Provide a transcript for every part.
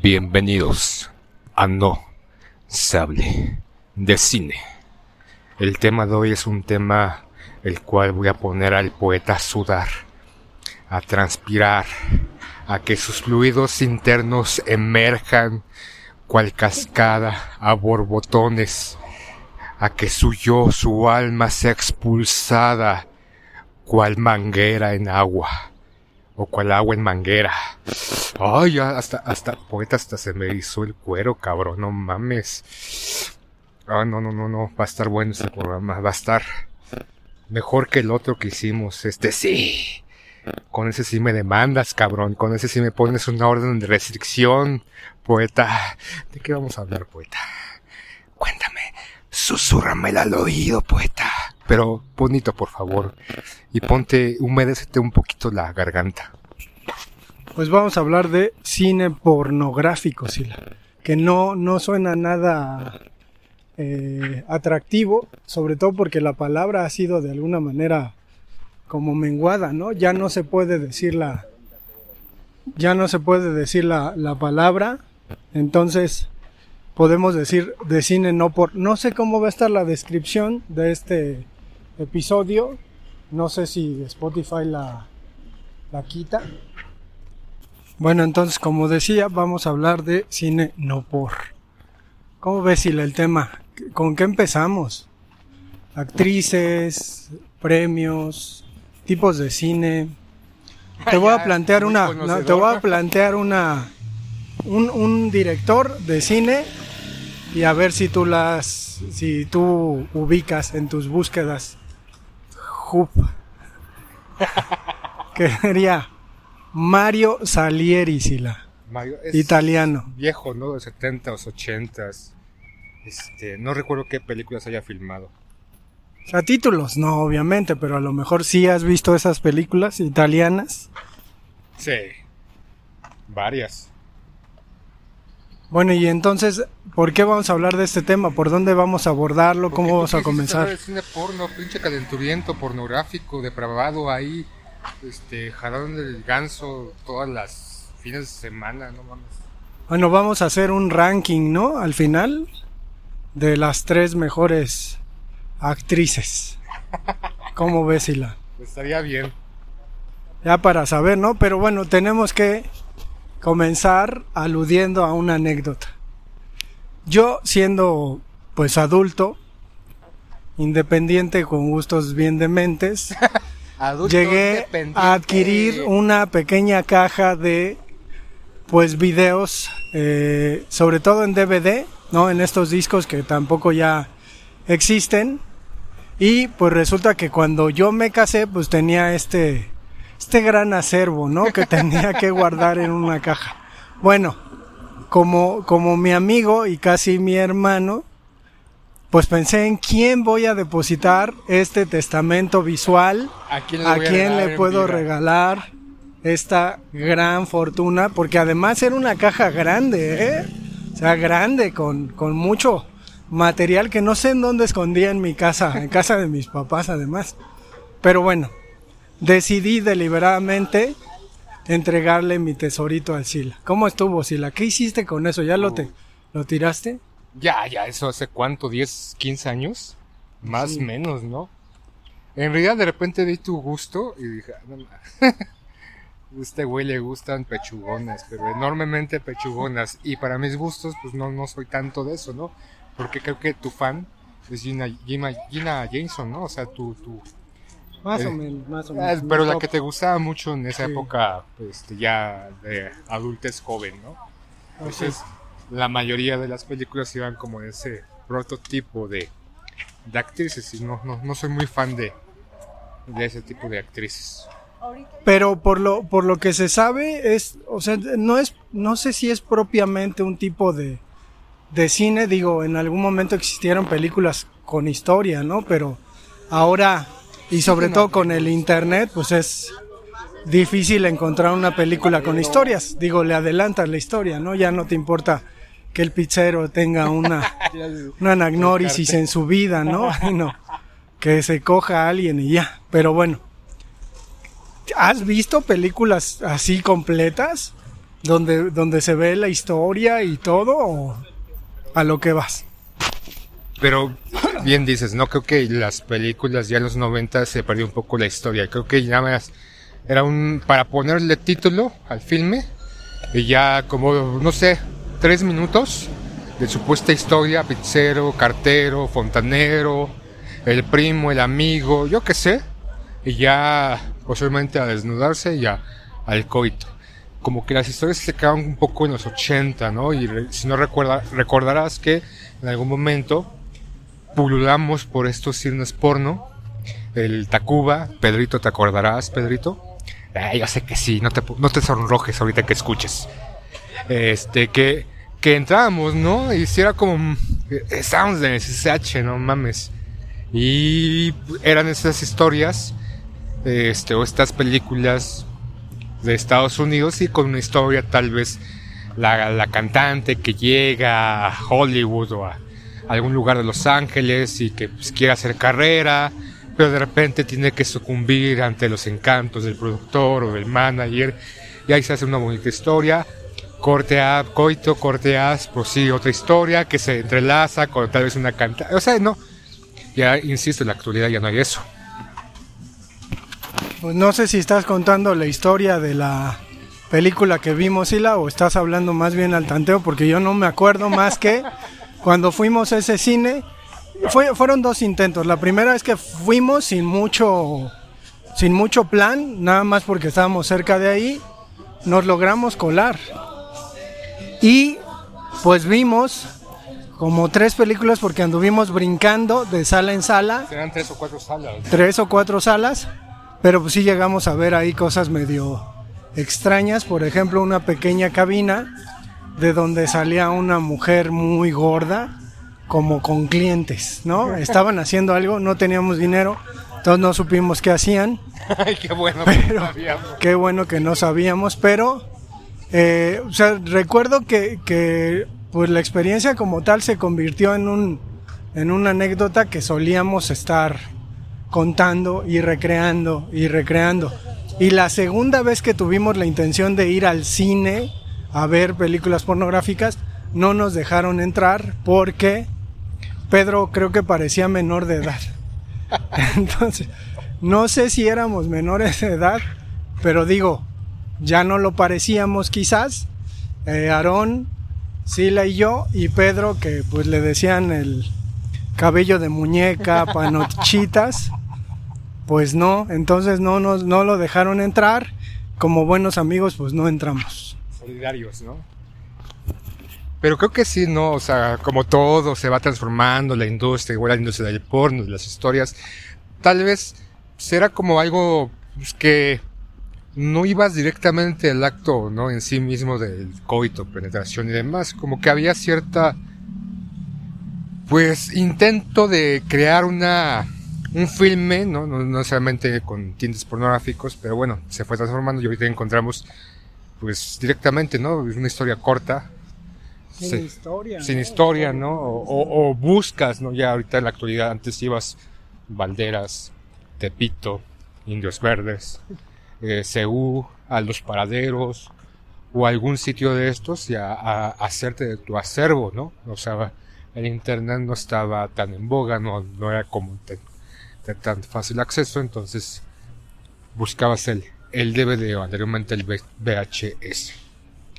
Bienvenidos a No se hable de cine. El tema de hoy es un tema el cual voy a poner al poeta a sudar, a transpirar, a que sus fluidos internos emerjan cual cascada a borbotones, a que su yo, su alma sea expulsada cual manguera en agua o cual agua en manguera. Ay, hasta, hasta, poeta, hasta se me hizo el cuero, cabrón, no mames. Ah, no, no, no, no, va a estar bueno este programa, va a estar mejor que el otro que hicimos, este sí. Con ese sí me demandas, cabrón, con ese sí me pones una orden de restricción, poeta. ¿De qué vamos a hablar, poeta? Cuéntame, susúrrame al oído, poeta. Pero bonito, por favor. Y ponte, humedécete un poquito la garganta. Pues vamos a hablar de cine pornográfico, Sila. Que no, no suena nada eh, atractivo, sobre todo porque la palabra ha sido de alguna manera como menguada, ¿no? Ya no se puede decir la. Ya no se puede decir la, la palabra. Entonces, podemos decir de cine no por. No sé cómo va a estar la descripción de este episodio. No sé si Spotify la, la quita. Bueno, entonces, como decía, vamos a hablar de cine no por. ¿Cómo ves, Sila, el tema? ¿Con qué empezamos? Actrices, premios, tipos de cine. Te voy a plantear una, no, te voy a plantear una, un, un director de cine y a ver si tú las, si tú ubicas en tus búsquedas. Jup. que sería Mario Salieri, Sila. Mario, es Italiano. Viejo, ¿no? De 70s, 80s. Este, no recuerdo qué películas haya filmado. Sea, títulos, no, obviamente, pero a lo mejor sí has visto esas películas italianas. Sí. Varias. Bueno, y entonces, ¿por qué vamos a hablar de este tema? ¿Por dónde vamos a abordarlo? ¿Cómo vamos a comenzar? El cine porno, pinche calenturiento, pornográfico, depravado ahí. Este, jalón del ganso todas las fines de semana, no mames. Bueno, vamos a hacer un ranking, ¿no? Al final, de las tres mejores actrices. ¿Cómo ves, Hila? Estaría bien. Ya para saber, ¿no? Pero bueno, tenemos que comenzar aludiendo a una anécdota. Yo siendo pues adulto, independiente con gustos bien dementes, llegué a adquirir una pequeña caja de pues videos, eh, sobre todo en DVD, ¿no? En estos discos que tampoco ya existen. Y pues resulta que cuando yo me casé, pues tenía este este gran acervo, ¿no? Que tenía que guardar en una caja. Bueno, como, como mi amigo y casi mi hermano, pues pensé en quién voy a depositar este testamento visual, ¿A quién a le puedo regalar esta gran fortuna, porque además era una caja grande, ¿eh? O sea, grande, con, con mucho material que no sé en dónde escondía en mi casa, en casa de mis papás además. Pero bueno, decidí deliberadamente entregarle mi tesorito al Sila. ¿Cómo estuvo, Sila? ¿Qué hiciste con eso? ¿Ya lo, te, lo tiraste? Ya, ya, eso hace cuánto, 10, 15 años, más Sí. menos, ¿no? En realidad de repente di tu gusto y dije, "Ah, no este güey le gustan pechugonas, pero enormemente pechugonas. Y para mis gustos, pues no, no soy tanto de eso, ¿no? Porque creo que tu fan es Gina, Gina, Gina Jameson, ¿no? O sea, tu, tu, Más Eh, o menos, más o Ah, menos. pero la que te gustaba mucho en esa Sí. época, este, ya de adultez joven, ¿no? Entonces, la mayoría de las películas iban como ese prototipo de, de actrices y no, no, no soy muy fan de, de ese tipo de actrices. Pero por lo, por lo que se sabe, es, o sea, no es, no sé si es propiamente un tipo de, de cine, digo, en algún momento existieron películas con historia, ¿no? Pero ahora, y sobre todo con el internet, pues es difícil encontrar una película con historias. Digo, le adelantas la historia, ¿no? Ya no te importa que el pizzero tenga una, una anagnórisis en su vida, ¿no? No, que se coja a alguien y ya. Pero bueno, ¿has visto películas así completas? Donde, donde se ve la historia y todo, o a lo que vas. Pero bien dices, no creo que las películas ya en los 90 se perdió un poco la historia. Creo que ya más era un para ponerle título al filme y ya como no sé, tres minutos de supuesta historia, pizzero, cartero, fontanero, el primo, el amigo, yo qué sé, y ya posiblemente a desnudarse y a- al coito. Como que las historias se quedaron un poco en los 80, ¿no? Y re- si no recuerda, recordarás que en algún momento pululamos por estos cines porno. El Tacuba, Pedrito, ¿te acordarás, Pedrito? Ah, yo sé que sí, no te, no te sonrojes ahorita que escuches. Este, que, que entrábamos, ¿no? Y si era como, estábamos en el no mames. Y eran esas historias, este, o estas películas de Estados Unidos y con una historia tal vez la, la cantante que llega a Hollywood o a algún lugar de Los Ángeles y que pues, hacer carrera, pero de repente tiene que sucumbir ante los encantos del productor o del manager y ahí se hace una bonita historia. Corte A, coito, corte A, prosigue otra historia que se entrelaza con tal vez una cantante. O sea, no. Ya, insisto, en la actualidad ya no hay eso. Pues no sé si estás contando la historia de la película que vimos, Sila, o estás hablando más bien al tanteo, porque yo no me acuerdo más que cuando fuimos a ese cine, fue, fueron dos intentos. La primera es que fuimos sin mucho, sin mucho plan, nada más porque estábamos cerca de ahí, nos logramos colar. Y pues vimos como tres películas porque anduvimos brincando de sala en sala Serán tres o cuatro salas. tres o cuatro salas, pero pues sí llegamos a ver ahí cosas medio extrañas, por ejemplo una pequeña cabina de donde salía una mujer muy gorda, como con clientes, ¿no? Estaban haciendo algo, no teníamos dinero, entonces no supimos qué hacían, Ay, qué bueno. pero sabíamos. qué bueno que no sabíamos, pero eh, o sea, recuerdo que, que pues la experiencia como tal se convirtió en un en una anécdota que solíamos estar contando y recreando y recreando. Y la segunda vez que tuvimos la intención de ir al cine a ver películas pornográficas, no nos dejaron entrar porque Pedro creo que parecía menor de edad. Entonces, no sé si éramos menores de edad, pero digo, ya no lo parecíamos quizás. Eh, Aarón, Sila y yo, y Pedro, que pues le decían el cabello de muñeca, panochitas, pues no, entonces no, nos, no lo dejaron entrar. Como buenos amigos, pues no entramos. Solidarios, ¿no? Pero creo que sí, ¿no? O sea, como todo se va transformando, la industria, igual la industria del porno, de las historias, tal vez será como algo pues, que no ibas directamente al acto, ¿no? En sí mismo del coito, penetración y demás, como que había cierta, pues, intento de crear una, un filme, ¿no? No, no necesariamente con tintes pornográficos, pero bueno, se fue transformando y ahorita encontramos, pues, directamente, ¿no? Una historia corta, Sin historia. sin ¿no? historia, ¿no? O, o- o buscas, ¿no? Ya ahorita en la actualidad, antes ibas Valderas, Tepito, Indios Verdes, eh, Ceú, a los paraderos, o algún sitio de estos y a, a- a hacerte de tu acervo, ¿no? O sea, el internet no estaba tan en boga, no, no era como de, de tan fácil acceso, entonces buscabas el, el DVD o anteriormente el VHS.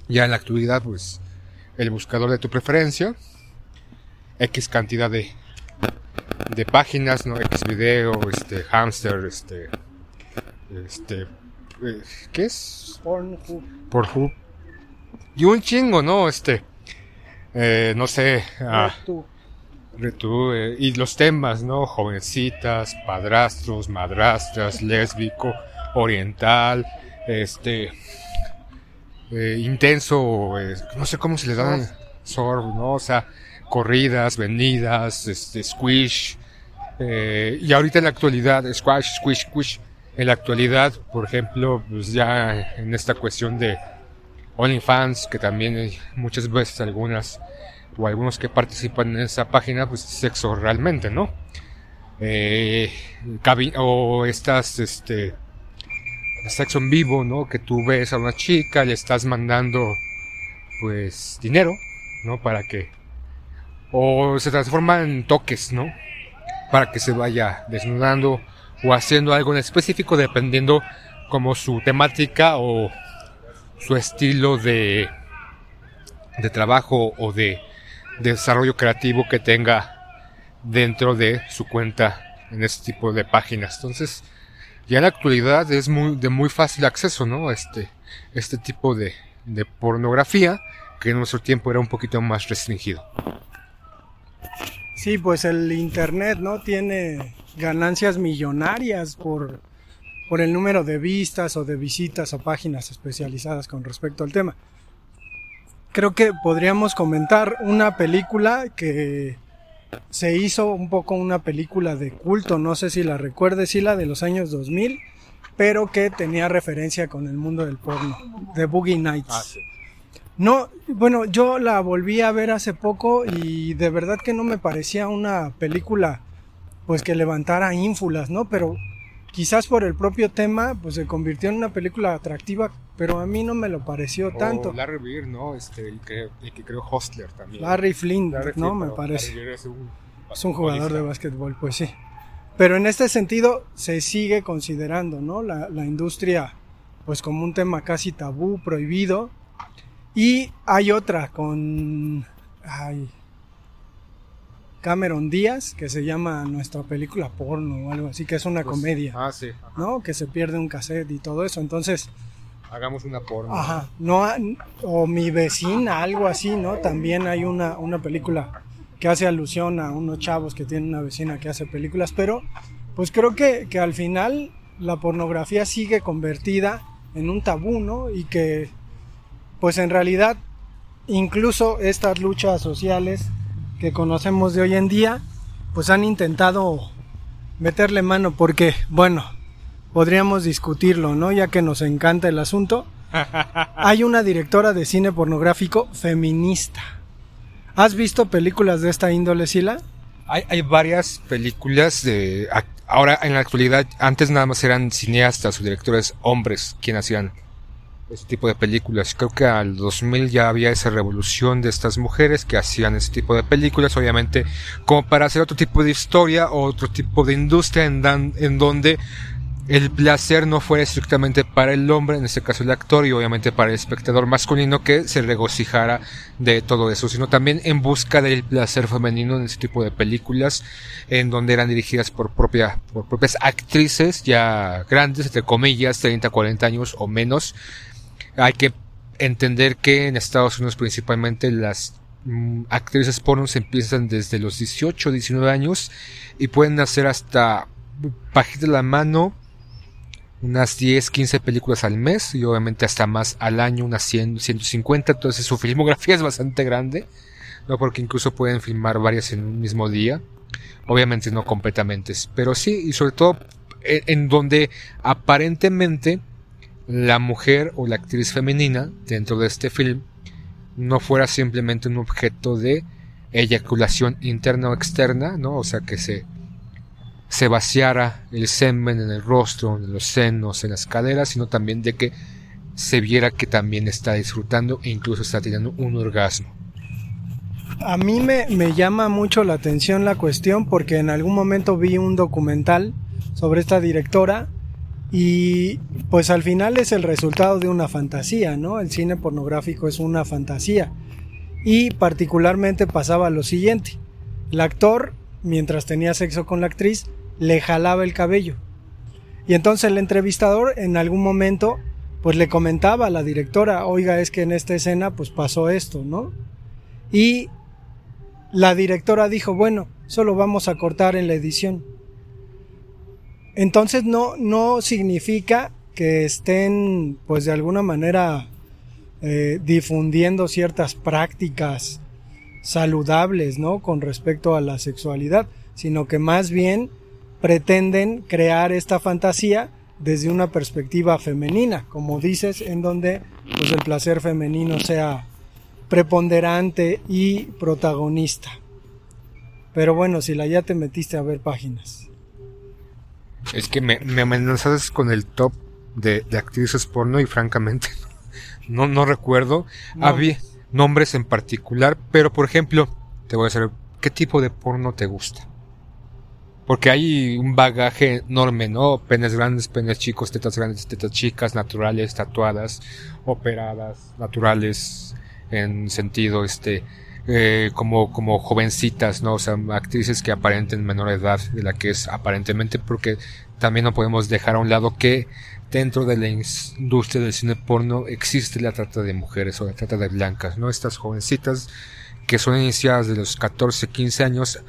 Ya en la actualidad, pues, el buscador de tu preferencia, X cantidad de, de páginas, ¿no? X video, este, hamster, este, este, eh, ¿qué es? Pornhub. Pornhub. Y un chingo, ¿no? Este, eh, no sé, ah, Tú. Retú, eh, y los temas, ¿no? Jovencitas, padrastros, madrastras, lésbico, oriental, este, eh, intenso, eh, no sé cómo se le dan, ¿no? O sea, corridas, venidas, este, squish, eh, y ahorita en la actualidad, squash, squish, squish, en la actualidad, por ejemplo, pues ya en esta cuestión de OnlyFans, que también hay muchas veces algunas o algunos que participan en esa página, pues sexo realmente, ¿no? O estas, este, sexo en vivo, ¿no? Que tú ves a una chica, le estás mandando, pues, dinero, ¿no? Para que, o se transforma en toques, ¿no? Para que se vaya desnudando o haciendo algo en específico dependiendo como su temática o su estilo de, de trabajo o de desarrollo creativo que tenga dentro de su cuenta en este tipo de páginas. Entonces, ya en la actualidad es muy, de muy fácil acceso, ¿no? Este, este tipo de, de pornografía que en nuestro tiempo era un poquito más restringido. Sí, pues el internet, ¿no? Tiene ganancias millonarias por, por el número de vistas o de visitas a páginas especializadas con respecto al tema. Creo que podríamos comentar una película que se hizo un poco una película de culto, no sé si la recuerdes, sí la de los años 2000, pero que tenía referencia con el mundo del porno, de Boogie Nights. No, bueno, yo la volví a ver hace poco y de verdad que no me parecía una película pues que levantara ínfulas, ¿no? Pero quizás por el propio tema pues se convirtió en una película atractiva, pero a mí no me lo pareció tanto. O Larry Beer, ¿no? Este, el que, el que creó Hostler también. Larry Flynn, Larry ¿no? Flynn, Me parece. Larry es un, Es un jugador de básquetbol, pues sí. Pero en este sentido se sigue considerando, ¿no? La, la industria, pues como un tema casi tabú, prohibido. Y hay otra con ay, Cameron Díaz, que se llama Nuestra película porno o algo así, que es una Pues, comedia, Ah, sí. ¿no? Que se pierde un cassette y todo eso. Entonces, Hagamos una porno. Ajá, no, o mi vecina, algo así, ¿no? También hay una, una película que hace alusión a unos chavos que tienen una vecina que hace películas, pero pues creo que, que al final la pornografía sigue convertida en un tabú, ¿no? Y que pues en realidad incluso estas luchas sociales que conocemos de hoy en día, pues han intentado meterle mano porque, bueno, podríamos discutirlo, ¿no? Ya que nos encanta el asunto. Hay una directora de cine pornográfico feminista. ¿Has visto películas de esta índole, Sila? Hay, hay varias películas de... Ahora, en la actualidad, antes nada más eran cineastas o directores hombres quienes hacían este tipo de películas. Creo que al 2000 ya había esa revolución de estas mujeres que hacían ese tipo de películas, obviamente, como para hacer otro tipo de historia o otro tipo de industria en, dan- en donde el placer no fuera estrictamente para el hombre, en este caso el actor, y obviamente para el espectador masculino que se regocijara de todo eso, sino también en busca del placer femenino en ese tipo de películas, en donde eran dirigidas por, propia, por propias actrices ya grandes, entre comillas, 30, 40 años o menos. Hay que entender que en Estados Unidos principalmente las mm, actrices pornos empiezan desde los 18, 19 años y pueden hacer hasta bajita la mano unas 10, 15 películas al mes y obviamente hasta más al año, unas 100, 150, entonces su filmografía es bastante grande, no porque incluso pueden filmar varias en un mismo día, obviamente no completamente, pero sí, y sobre todo en, en donde aparentemente la mujer o la actriz femenina dentro de este film no fuera simplemente un objeto de eyaculación interna o externa, ¿no? O sea, que se, se vaciara el semen en el rostro, en los senos, en las caderas, sino también de que se viera que también está disfrutando e incluso está teniendo un orgasmo. A mí me, me llama mucho la atención la cuestión porque en algún momento vi un documental sobre esta directora y pues al final es el resultado de una fantasía, ¿no? El cine pornográfico es una fantasía. Y particularmente pasaba lo siguiente. El actor, mientras tenía sexo con la actriz, le jalaba el cabello. Y entonces el entrevistador en algún momento pues le comentaba a la directora, oiga, es que en esta escena pues pasó esto, ¿no? Y la directora dijo, bueno, solo vamos a cortar en la edición. Entonces no, no significa que estén pues de alguna manera eh, difundiendo ciertas prácticas saludables, ¿no? Con respecto a la sexualidad, sino que más bien pretenden crear esta fantasía desde una perspectiva femenina, como dices, en donde pues, el placer femenino sea preponderante y protagonista. Pero bueno, si la ya te metiste a ver páginas. Es que me, me amenazas con el top de, de actrices porno y francamente no, no recuerdo. No. Había nombres en particular, pero por ejemplo, te voy a hacer, ¿qué tipo de porno te gusta? Porque hay un bagaje enorme, ¿no? Penes grandes, penes chicos, tetas grandes, tetas chicas, naturales, tatuadas, operadas, naturales, en sentido, este, eh, como, como jovencitas, ¿no? O sea, actrices que aparenten menor edad de la que es aparentemente, porque también no podemos dejar a un lado que dentro de la industria del cine porno existe la trata de mujeres o la trata de blancas, ¿no? Estas jovencitas que son iniciadas de los 14, 15 años,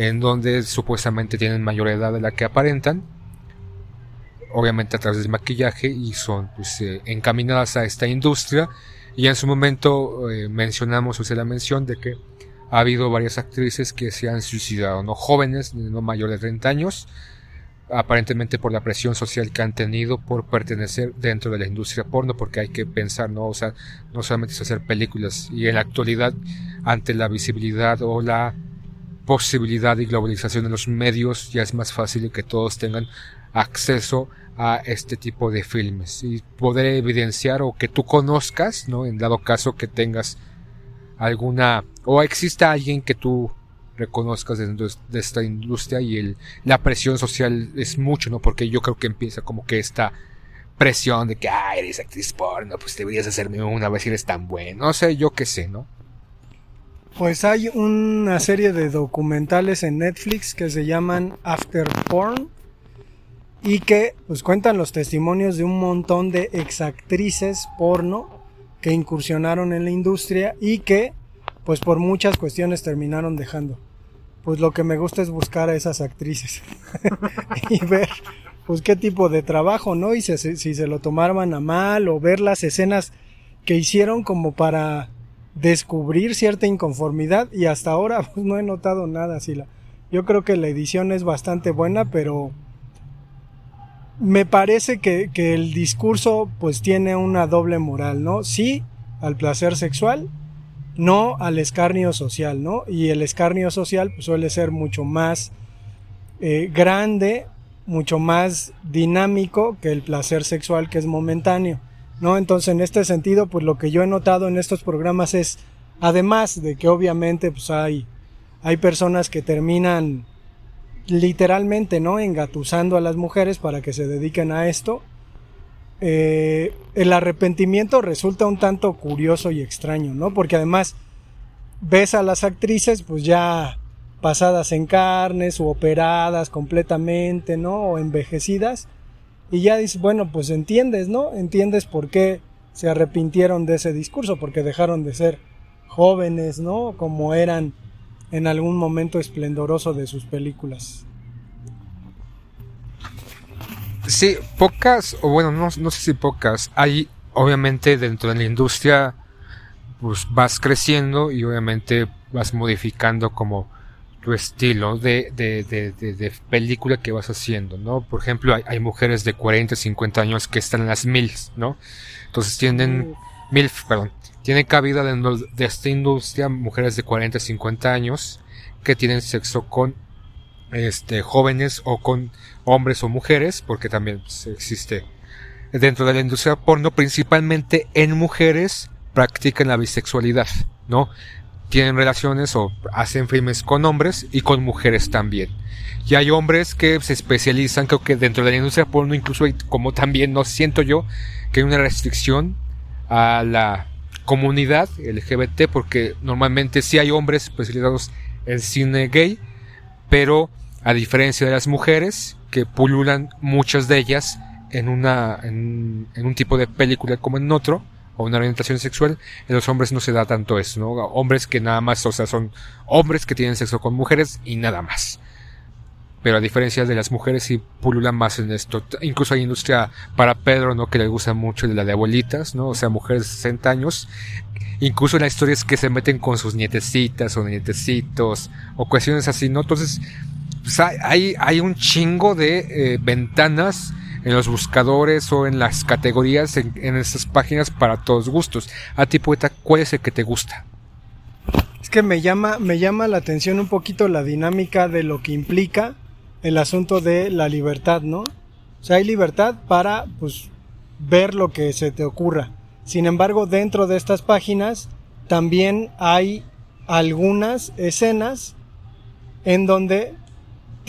en donde supuestamente tienen mayor edad de la que aparentan, obviamente a través del maquillaje, y son pues, eh, encaminadas a esta industria. Y en su momento eh, mencionamos, o la mención de que ha habido varias actrices que se han suicidado, no jóvenes, no mayores de 30 años, aparentemente por la presión social que han tenido por pertenecer dentro de la industria porno, porque hay que pensar, ¿no? O sea, no solamente hacer películas, y en la actualidad, ante la visibilidad o la posibilidad y globalización de los medios, ya es más fácil que todos tengan acceso a este tipo de filmes y poder evidenciar o que tú conozcas, ¿no? En dado caso que tengas alguna o exista alguien que tú reconozcas dentro de esta industria y el, la presión social es mucho, ¿no? Porque yo creo que empieza como que esta presión de que, ah, eres actriz porno, pues deberías hacerme una vez si eres tan bueno, no sé, yo qué sé, ¿no? Pues hay una serie de documentales en Netflix que se llaman After Porn y que pues cuentan los testimonios de un montón de exactrices porno que incursionaron en la industria y que pues por muchas cuestiones terminaron dejando. Pues lo que me gusta es buscar a esas actrices y ver pues qué tipo de trabajo, ¿no? Y si, se lo tomaban a mal o ver las escenas que hicieron como para descubrir cierta inconformidad y hasta ahora pues, no he notado nada, Sila. Yo creo que la edición es bastante buena, pero me parece que, el discurso pues tiene una doble moral, ¿no? Sí al placer sexual, no al escarnio social, ¿no? Y el escarnio social pues, suele ser mucho más eh, grande, mucho más dinámico que el placer sexual que es momentáneo. Entonces, en este sentido, pues lo que yo he notado en estos programas es, además de que obviamente pues hay, hay personas que terminan literalmente, ¿no? Engatusando a las mujeres para que se dediquen a esto. Eh, el arrepentimiento resulta un tanto curioso y extraño, ¿no? Porque además ves a las actrices pues ya pasadas en carnes o operadas completamente, ¿no? O envejecidas y ya dices, bueno, pues entiendes, ¿no? Entiendes por qué se arrepintieron de ese discurso, porque dejaron de ser jóvenes, ¿no? Como eran en algún momento esplendoroso de sus películas. Sí, pocas, o bueno, no, no sé si pocas. Hay, obviamente, dentro de la industria, pues vas creciendo y obviamente vas modificando como tu estilo de, de, de, de, de película que vas haciendo, ¿no? Por ejemplo, hay, hay mujeres de 40, 50 años que están en las MILFs, ¿no? Entonces tienen, MILF, perdón, tienen cabida dentro de esta industria mujeres de 40, 50 años que tienen sexo con este jóvenes o con hombres o mujeres, porque también pues, existe dentro de la industria porno, principalmente en mujeres practican la bisexualidad, ¿no? Tienen relaciones o hacen filmes con hombres y con mujeres también. Y hay hombres que se especializan, creo que dentro de la industria porno, incluso como también no siento yo, que hay una restricción a la comunidad LGBT, porque normalmente sí hay hombres especializados en cine gay, pero a diferencia de las mujeres, que pululan muchas de ellas en una, en un tipo de película como en otro, o una orientación sexual, en los hombres no se da tanto eso, ¿no? Hombres que nada más, o sea, son hombres que tienen sexo con mujeres y nada más. Pero a diferencia de las mujeres sí pululan más en esto. Incluso hay industria para Pedro, ¿no? Que le gusta mucho de la de abuelitas, ¿no? O sea, mujeres de 60 años. Incluso en la historia es que se meten con sus nietecitas o nietecitos o cuestiones así, ¿no? Entonces, pues hay, hay un chingo de eh, ventanas en los buscadores o en las categorías en, en estas páginas para todos gustos. A ti, poeta, ¿cuál es el que te gusta? Es que me llama, me llama la atención un poquito la dinámica de lo que implica el asunto de la libertad, ¿no? O sea, hay libertad para, pues, ver lo que se te ocurra. Sin embargo, dentro de estas páginas también hay algunas escenas en donde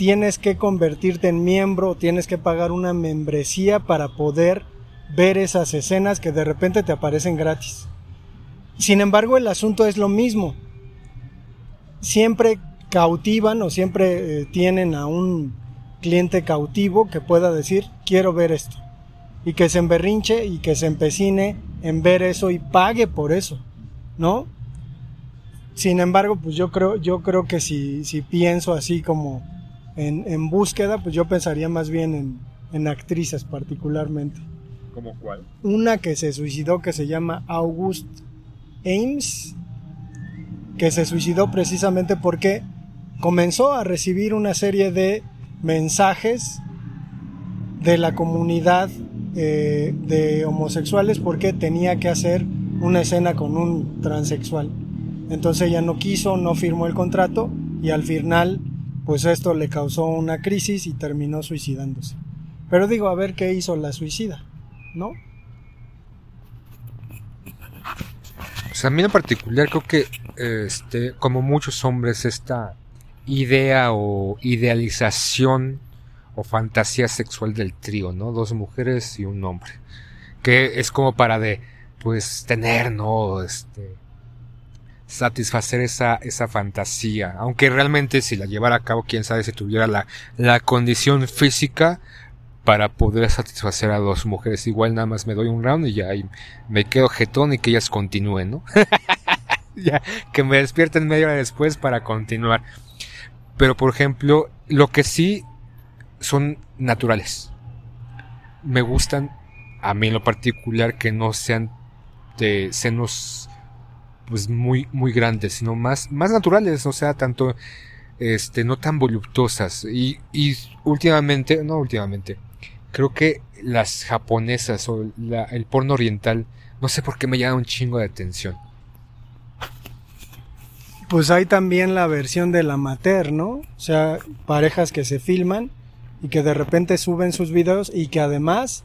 tienes que convertirte en miembro, tienes que pagar una membresía para poder ver esas escenas que de repente te aparecen gratis. Sin embargo, el asunto es lo mismo. Siempre cautivan o siempre eh, tienen a un cliente cautivo que pueda decir, quiero ver esto. Y que se emberrinche y que se empecine en ver eso y pague por eso, ¿no? Sin embargo, pues yo creo, yo creo que si, si pienso así como en, en búsqueda, pues yo pensaría más bien en, en actrices particularmente. ¿Cómo cuál? Una que se suicidó que se llama August Ames, que se suicidó precisamente porque comenzó a recibir una serie de mensajes de la comunidad eh, de homosexuales porque tenía que hacer una escena con un transexual. Entonces ella no quiso, no firmó el contrato y al final pues esto le causó una crisis y terminó suicidándose. Pero digo, a ver qué hizo la suicida, ¿no? Sea, a mí en particular creo que, este, como muchos hombres, esta idea o idealización o fantasía sexual del trío, ¿no? Dos mujeres y un hombre. Que es como para de, pues, tener, ¿no? Este, satisfacer esa, esa fantasía. Aunque realmente si la llevara a cabo, quién sabe si tuviera la, la condición física para poder satisfacer a dos mujeres. Igual nada más me doy un round y ya y me quedo jetón y que ellas continúen, ¿no? ya, que me despierten media hora después para continuar. Pero por ejemplo, lo que sí son naturales. Me gustan, a mí en lo particular, que no sean de senos pues muy, muy grandes, sino más, más naturales, o sea, tanto, este, no tan voluptuosas. Y, y últimamente, no últimamente, creo que las japonesas o la, el porno oriental, no sé por qué me llama un chingo de atención. Pues hay también la versión del amateur, ¿no? O sea, parejas que se filman y que de repente suben sus videos y que además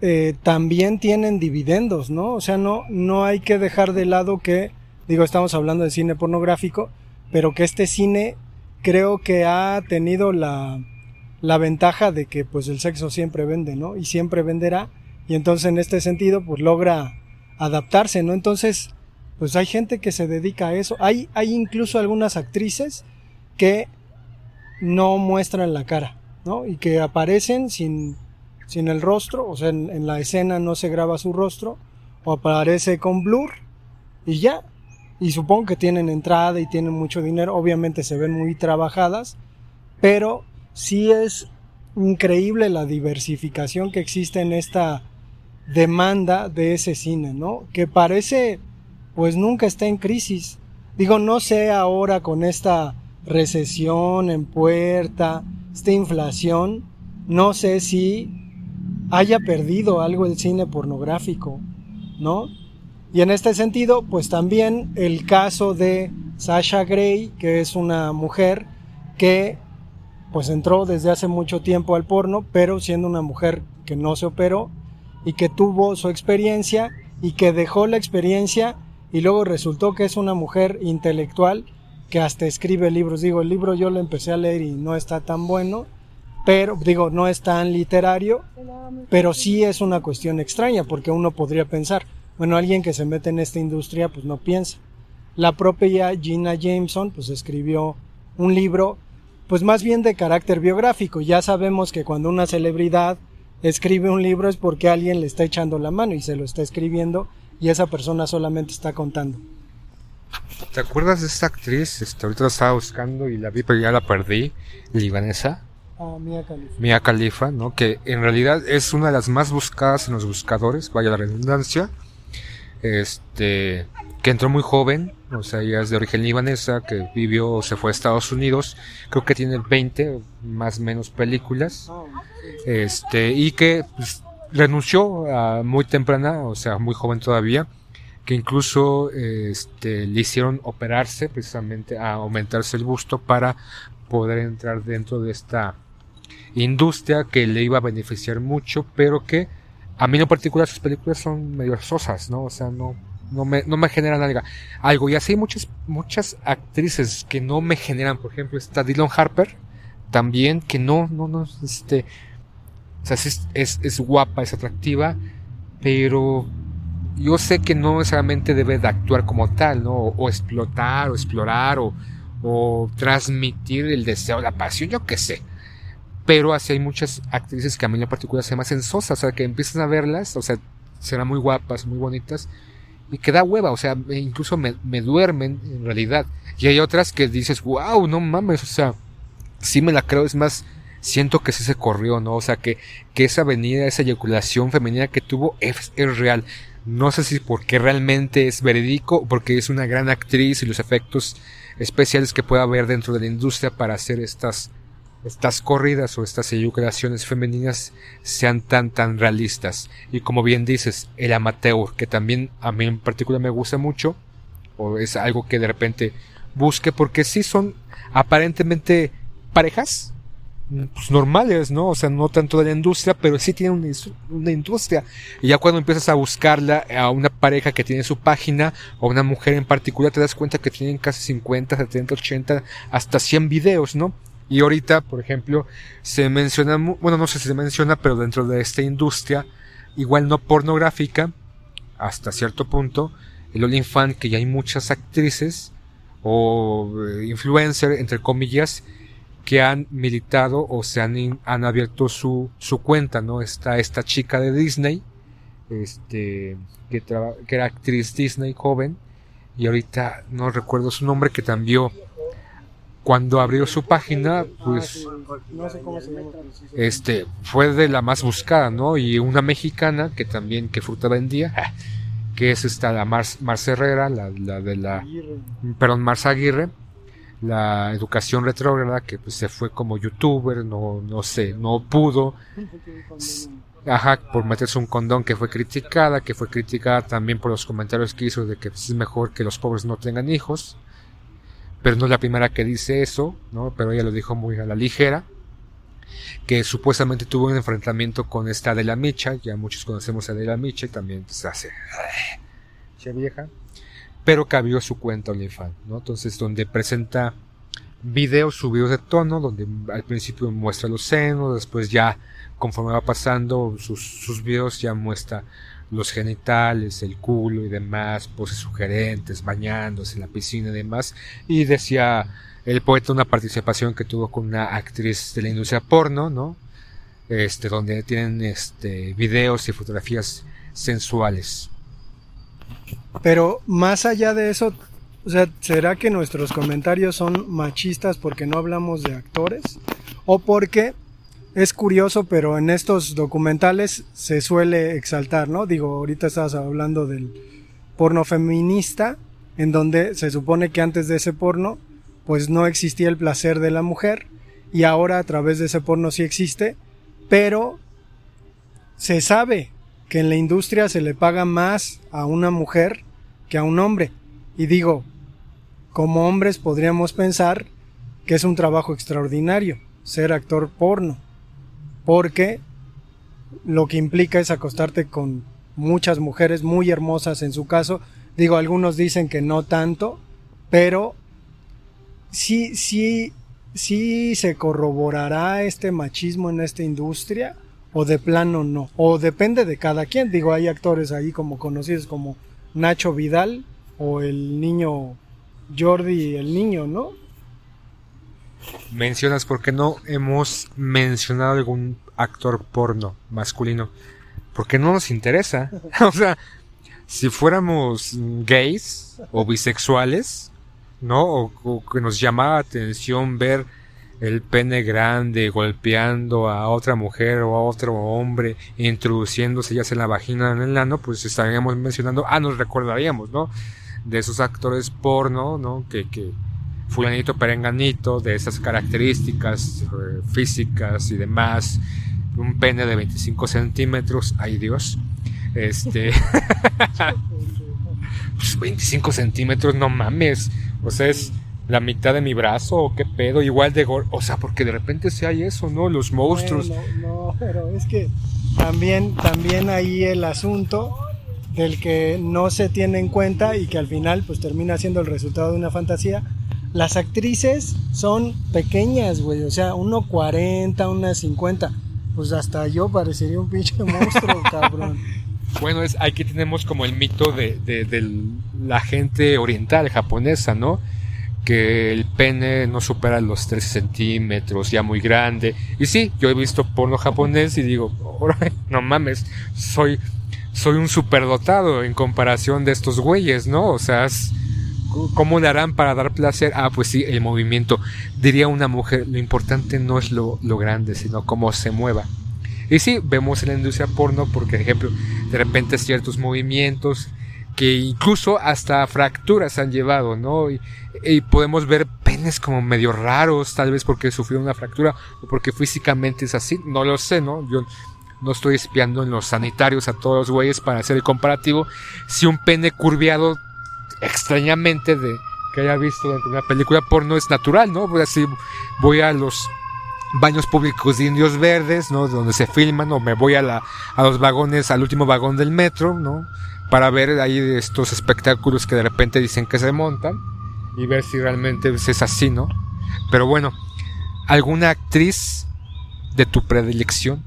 eh, también tienen dividendos, ¿no? O sea, no, no hay que dejar de lado que, digo, estamos hablando de cine pornográfico, pero que este cine creo que ha tenido la, la ventaja de que pues el sexo siempre vende, ¿no? Y siempre venderá. Y entonces en este sentido pues logra adaptarse, ¿no? Entonces pues hay gente que se dedica a eso. Hay, hay incluso algunas actrices que no muestran la cara, ¿no? Y que aparecen sin, sin el rostro, o sea, en, la escena no se graba su rostro, o aparece con blur y ya. Y supongo que tienen entrada y tienen mucho dinero, obviamente se ven muy trabajadas, pero sí es increíble la diversificación que existe en esta demanda de ese cine, ¿no? Que parece, pues nunca está en crisis. Digo, no sé ahora con esta recesión en puerta, esta inflación, no sé si haya perdido algo el cine pornográfico, ¿no? Y en este sentido, pues también el caso de Sasha Gray, que es una mujer que pues entró desde hace mucho tiempo al porno, pero siendo una mujer que no se operó y que tuvo su experiencia y que dejó la experiencia y luego resultó que es una mujer intelectual que hasta escribe libros. Digo, el libro yo lo empecé a leer y no está tan bueno, pero digo, no es tan literario, pero sí es una cuestión extraña porque uno podría pensar, bueno, alguien que se mete en esta industria pues no piensa. La propia Gina Jameson pues escribió un libro pues más bien de carácter biográfico. Ya sabemos que cuando una celebridad escribe un libro es porque alguien le está echando la mano y se lo está escribiendo y esa persona solamente está contando. ¿Te acuerdas de esta actriz? Este, ahorita estaba buscando y la vi, pero ya la perdí. Libanesa. Ah, Mia Khalifa. Mia Khalifa, ¿no? Que en realidad es una de las más buscadas en los buscadores, vaya la redundancia. Este, que entró muy joven, o sea, ella es de origen libanesa, que vivió, se fue a Estados Unidos, creo que tiene 20 más o menos películas, este, y que pues, renunció a muy temprana, o sea, muy joven todavía, que incluso este, le hicieron operarse precisamente a aumentarse el busto para poder entrar dentro de esta industria que le iba a beneficiar mucho, pero que a mí en particular sus películas son medio sosas, ¿no? O sea, no, no me, no me generan algo. algo. Y así hay muchas, muchas actrices que no me generan. Por ejemplo, está Dylan Harper, también, que no, no, no, este, o sea, es, es, guapa, es atractiva, pero yo sé que no necesariamente debe de actuar como tal, ¿no? O, explotar, o explorar, o, o transmitir el deseo, la pasión, yo qué sé. Pero así hay muchas actrices que a mí en particular se me hacen sosas, o sea, que empiezan a verlas, o sea, serán muy guapas, muy bonitas, y que da hueva, o sea, incluso me, me duermen en realidad. Y hay otras que dices, wow, no mames, o sea, sí me la creo, es más, siento que sí se corrió, ¿no? O sea, que, que esa venida, esa eyaculación femenina que tuvo es, es real. No sé si porque realmente es verídico porque es una gran actriz y los efectos especiales que pueda haber dentro de la industria para hacer estas estas corridas o estas eyaculaciones femeninas sean tan tan realistas y como bien dices el amateur que también a mí en particular me gusta mucho o es algo que de repente busque porque sí son aparentemente parejas pues, normales, ¿no? O sea, no tanto de la industria, pero sí tienen una, una, industria. Y ya cuando empiezas a buscarla a una pareja que tiene su página o una mujer en particular, te das cuenta que tienen casi 50, 70, 80, hasta 100 videos, ¿no? Y ahorita, por ejemplo, se menciona, bueno, no sé si se menciona, pero dentro de esta industria, igual no pornográfica, hasta cierto punto, el OnlyFans, que ya hay muchas actrices o eh, influencer, entre comillas, que han militado o se han, han abierto su, su cuenta, ¿no? Está esta chica de Disney, este, que, que era actriz Disney joven, y ahorita no recuerdo su nombre, que también cuando abrió su página, pues este fue de la más buscada, ¿no? Y una mexicana que también que fruta vendía, que es esta la Mar, Herrera, la, la, de la perdón, Mars Aguirre, la educación retrógrada que pues, se fue como youtuber, no no sé, no pudo Ajá, por meterse un condón que fue criticada, que fue criticada también por los comentarios que hizo de que pues, es mejor que los pobres no tengan hijos pero no es la primera que dice eso, ¿no? Pero ella lo dijo muy a la ligera, que supuestamente tuvo un enfrentamiento con esta de la Micha, ya muchos conocemos a de la Micha y también se hace che vieja, pero cambió su cuenta OnlyFans, ¿no? Entonces donde presenta videos subidos de tono, donde al principio muestra los senos, después ya conforme va pasando sus, sus videos ya muestra los genitales, el culo y demás, poses sugerentes, bañándose en la piscina y demás. Y decía el poeta una participación que tuvo con una actriz de la industria porno, ¿no? Este, donde tienen este videos y fotografías sensuales. Pero más allá de eso, o sea, ¿será que nuestros comentarios son machistas porque no hablamos de actores? ¿O porque es curioso, pero en estos documentales se suele exaltar, ¿no? Digo, ahorita estabas hablando del porno feminista, en donde se supone que antes de ese porno, pues no existía el placer de la mujer, y ahora a través de ese porno sí existe, pero se sabe que en la industria se le paga más a una mujer que a un hombre. Y digo, como hombres podríamos pensar que es un trabajo extraordinario ser actor porno, porque lo que implica es acostarte con muchas mujeres muy hermosas en su caso. Digo, algunos dicen que no tanto, pero sí, sí, sí se corroborará este machismo en esta industria o de plano no, o depende de cada quien. Digo, hay actores ahí como conocidos como Nacho Vidal o el niño Jordi el niño, ¿no? Mencionas porque no hemos mencionado algún actor porno masculino. Porque no nos interesa. o sea, si fuéramos gays o bisexuales, ¿no? O, que nos llamaba atención ver el pene grande golpeando a otra mujer o a otro hombre, introduciéndose ya en la vagina en el ano, pues estaríamos mencionando, ah, nos recordaríamos, ¿no? De esos actores porno, ¿no? Que, que fulanito perenganito, de esas características eh, físicas y demás, un pene de 25 centímetros, ay Dios, este... pues 25 centímetros, no mames, o sea, es la mitad de mi brazo o qué pedo, igual de gor o sea, porque de repente se hay eso, ¿no? Los monstruos. Bueno, no, pero es que también, también ahí el asunto del que no se tiene en cuenta y que al final pues termina siendo el resultado de una fantasía. Las actrices son pequeñas, güey, o sea, 1.40, 1.50. Pues hasta yo parecería un pinche monstruo, cabrón. Bueno, es, aquí tenemos como el mito de, de, de la gente oriental, japonesa, ¿no? que el pene no supera los 13 centímetros, ya muy grande. Y sí, yo he visto porno japonés y digo, no mames, soy, soy un superdotado en comparación de estos güeyes, ¿no? O sea, ¿cómo le harán para dar placer? Ah, pues sí, el movimiento. Diría una mujer, lo importante no es lo, grande, sino cómo se mueva. Y sí, vemos en la industria porno, porque, por ejemplo, de repente ciertos movimientos que incluso hasta fracturas han llevado, ¿no? Y, y, podemos ver penes como medio raros, tal vez porque sufrió una fractura o porque físicamente es así, no lo sé, ¿no? Yo no estoy espiando en los sanitarios a todos los güeyes para hacer el comparativo. Si un pene curviado extrañamente de que haya visto dentro de una película porno es natural, ¿no? Pues así voy a los baños públicos de indios verdes, ¿no? Donde se filman o me voy a la a los vagones, al último vagón del metro, ¿no? para ver ahí estos espectáculos que de repente dicen que se montan y ver si realmente es así, ¿no? Pero bueno, ¿alguna actriz de tu predilección?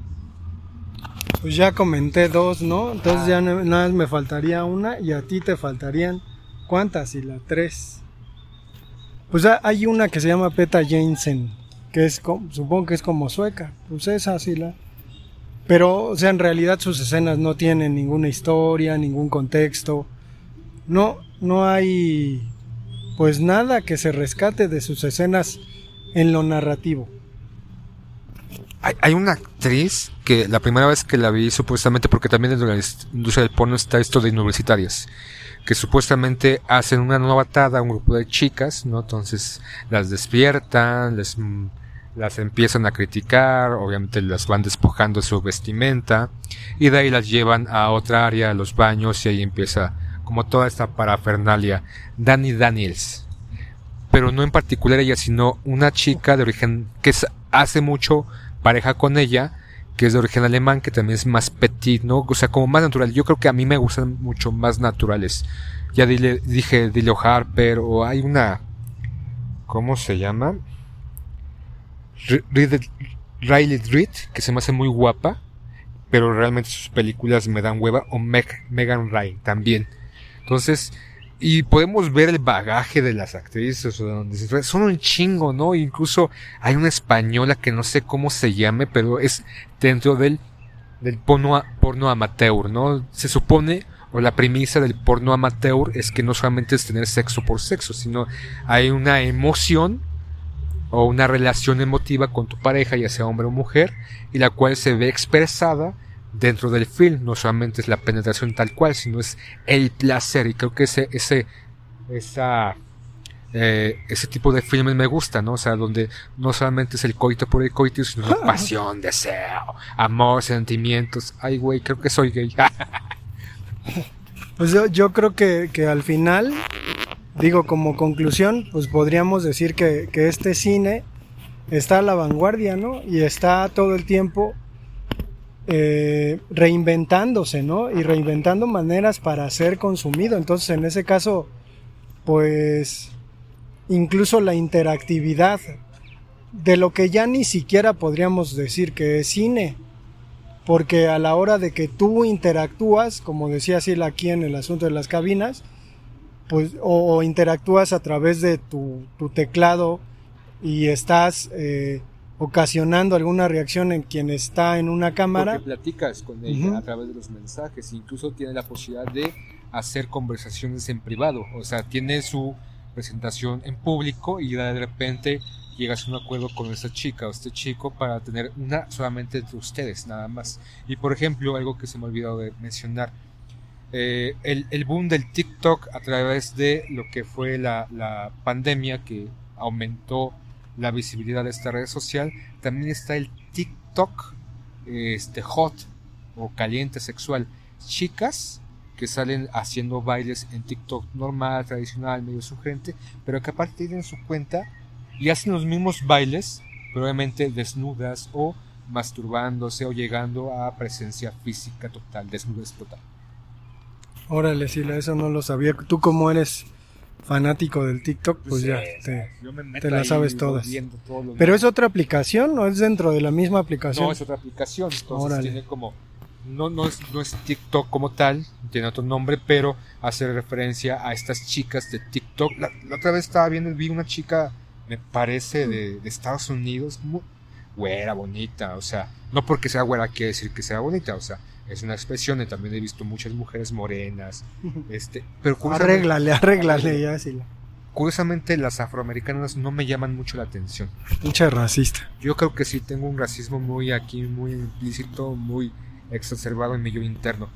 Pues ya comenté dos, ¿no? Entonces ya nada más me faltaría una y a ti te faltarían ¿cuántas? Y la tres. Pues hay una que se llama Peta Jensen, que es supongo que es como sueca. Pues esa sí la pero, o sea, en realidad sus escenas no tienen ninguna historia, ningún contexto. No, no hay, pues nada que se rescate de sus escenas en lo narrativo. Hay, hay, una actriz que la primera vez que la vi, supuestamente, porque también dentro de la industria del porno está esto de universitarias, que supuestamente hacen una nueva atada a un grupo de chicas, ¿no? Entonces las despiertan, les las empiezan a criticar, obviamente las van despojando de su vestimenta y de ahí las llevan a otra área, a los baños y ahí empieza como toda esta parafernalia. Danny Daniels, pero no en particular ella, sino una chica de origen que hace mucho pareja con ella, que es de origen alemán, que también es más petit, ¿no? O sea, como más natural. Yo creo que a mí me gustan mucho más naturales. Ya dile, dije Dilo Harper o hay una... ¿Cómo se llama? Riley Reed, que se me hace muy guapa, pero realmente sus películas me dan hueva, o Megan Ryan también. Entonces, y podemos ver el bagaje de las actrices, son un chingo, ¿no? Incluso hay una española que no sé cómo se llame, pero es dentro del, del porno, porno amateur, ¿no? Se supone, o la premisa del porno amateur es que no solamente es tener sexo por sexo, sino hay una emoción o una relación emotiva con tu pareja, ya sea hombre o mujer, y la cual se ve expresada dentro del film. No solamente es la penetración tal cual, sino es el placer. Y creo que ese, ese, esa, eh, ese tipo de filmes me gusta, ¿no? O sea, donde no solamente es el coito por el coito, sino pasión, deseo, amor, sentimientos. Ay, güey, creo que soy gay. Pues yo, yo creo que, que al final, digo, como conclusión, pues podríamos decir que, que este cine está a la vanguardia, ¿no? Y está todo el tiempo eh, reinventándose, ¿no? Y reinventando maneras para ser consumido. Entonces, en ese caso, pues, incluso la interactividad de lo que ya ni siquiera podríamos decir que es cine, porque a la hora de que tú interactúas, como decía Sila aquí en el asunto de las cabinas, pues, o, interactúas a través de tu, tu teclado y estás eh, ocasionando alguna reacción en quien está en una cámara. Porque platicas con ella a través de los mensajes, incluso tiene la posibilidad de hacer conversaciones en privado, o sea, tiene su presentación en público y de repente llegas a un acuerdo con esta chica o este chico para tener una solamente entre ustedes, nada más. Y por ejemplo, algo que se me ha olvidado de mencionar, eh, el, el boom del TikTok a través de lo que fue la, la pandemia que aumentó la visibilidad de esta red social, también está el TikTok este, hot o caliente sexual. Chicas que salen haciendo bailes en TikTok normal, tradicional, medio sugerente, pero que aparte tienen su cuenta y hacen los mismos bailes, pero obviamente desnudas o masturbándose o llegando a presencia física total, desnudez total. Órale, Sila, eso no lo sabía. Tú como eres fanático del TikTok, pues ya. te- Yo me meto te ahí sabes todas. Pero es otra aplicación, ¿no? Es dentro de la misma aplicación. No, es otra aplicación. Entonces Órale. tiene como. No, no, es, no es TikTok como tal, tiene otro nombre, pero hace referencia a estas chicas de TikTok. La, la otra vez estaba viendo, vi una chica, me parece, de, de Estados Unidos, muy güera, bonita. O sea, no porque sea güera quiere decir que sea bonita, o sea, es una expresión. Y también he visto muchas mujeres morenas. este Pero curiosamente, Arréglale, arréglale ya, Sila. curiosamente, las afroamericanas no me llaman mucho la atención. Pinche racista. Yo creo que sí tengo un racismo muy aquí, muy implícito, muy exacerbado en mi yo interno.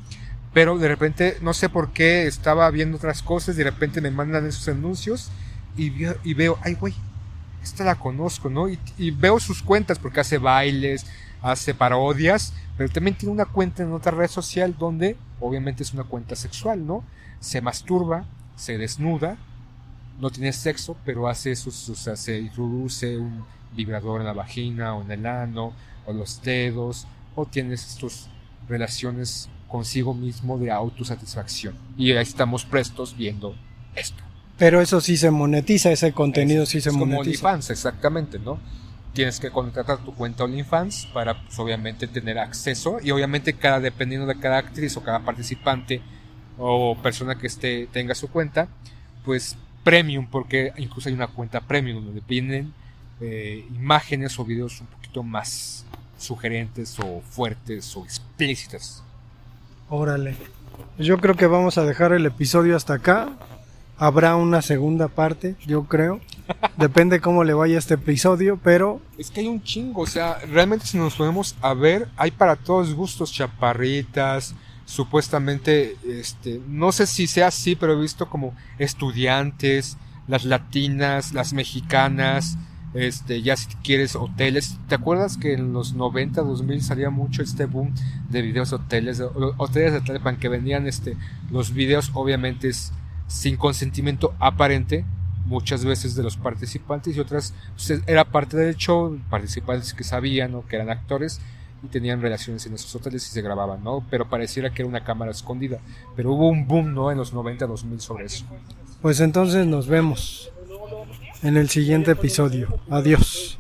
Pero de repente, no sé por qué, estaba viendo otras cosas, de repente me mandan esos anuncios y, veo- y veo, ay güey, esta la conozco, ¿no? Y, y veo sus cuentas porque hace bailes, hace parodias, pero también tiene una cuenta en otra red social donde obviamente es una cuenta sexual, ¿no? Se masturba, se desnuda, no tiene sexo, pero hace sus, o sea, se introduce un vibrador en la vagina o en el ano o los dedos o tienes estas relaciones consigo mismo de autosatisfacción. Y ahí estamos prestos viendo esto. Pero eso sí se monetiza, ese contenido Es- sí se es como monetiza. OnlyFans, exactamente, ¿no? Tienes que contratar tu cuenta OnlyFans para, pues, obviamente, tener acceso. Y obviamente, cada, dependiendo de cada actriz o cada participante o persona que esté, tenga su cuenta, pues premium, porque incluso hay una cuenta premium donde vienen eh, imágenes o videos un poquito más sugerentes o fuertes o explícitas. Órale. Yo creo que vamos a dejar el episodio hasta acá. Habrá una segunda parte, yo creo. Depende cómo le vaya este episodio, pero Es que hay un chingo, o sea, realmente si nos ponemos a ver, hay para todos gustos, chaparritas, supuestamente, este, no sé si sea así, pero he visto como estudiantes, las latinas, las mexicanas, este, ya si quieres hoteles, ¿te acuerdas que en los 90, 2000 salía mucho este boom de videos de hoteles, hoteles de Tlalpan que vendían este, los videos obviamente es sin consentimiento aparente, muchas veces de los participantes y otras pues, era parte del show, participantes que sabían ¿no? que eran actores y tenían relaciones en esos hoteles y se grababan, ¿no? Pero pareciera que era una cámara escondida. Pero hubo un boom, ¿no? En los 90, 2000 sobre eso. pues entonces nos vemos en el siguiente episodio. Adiós.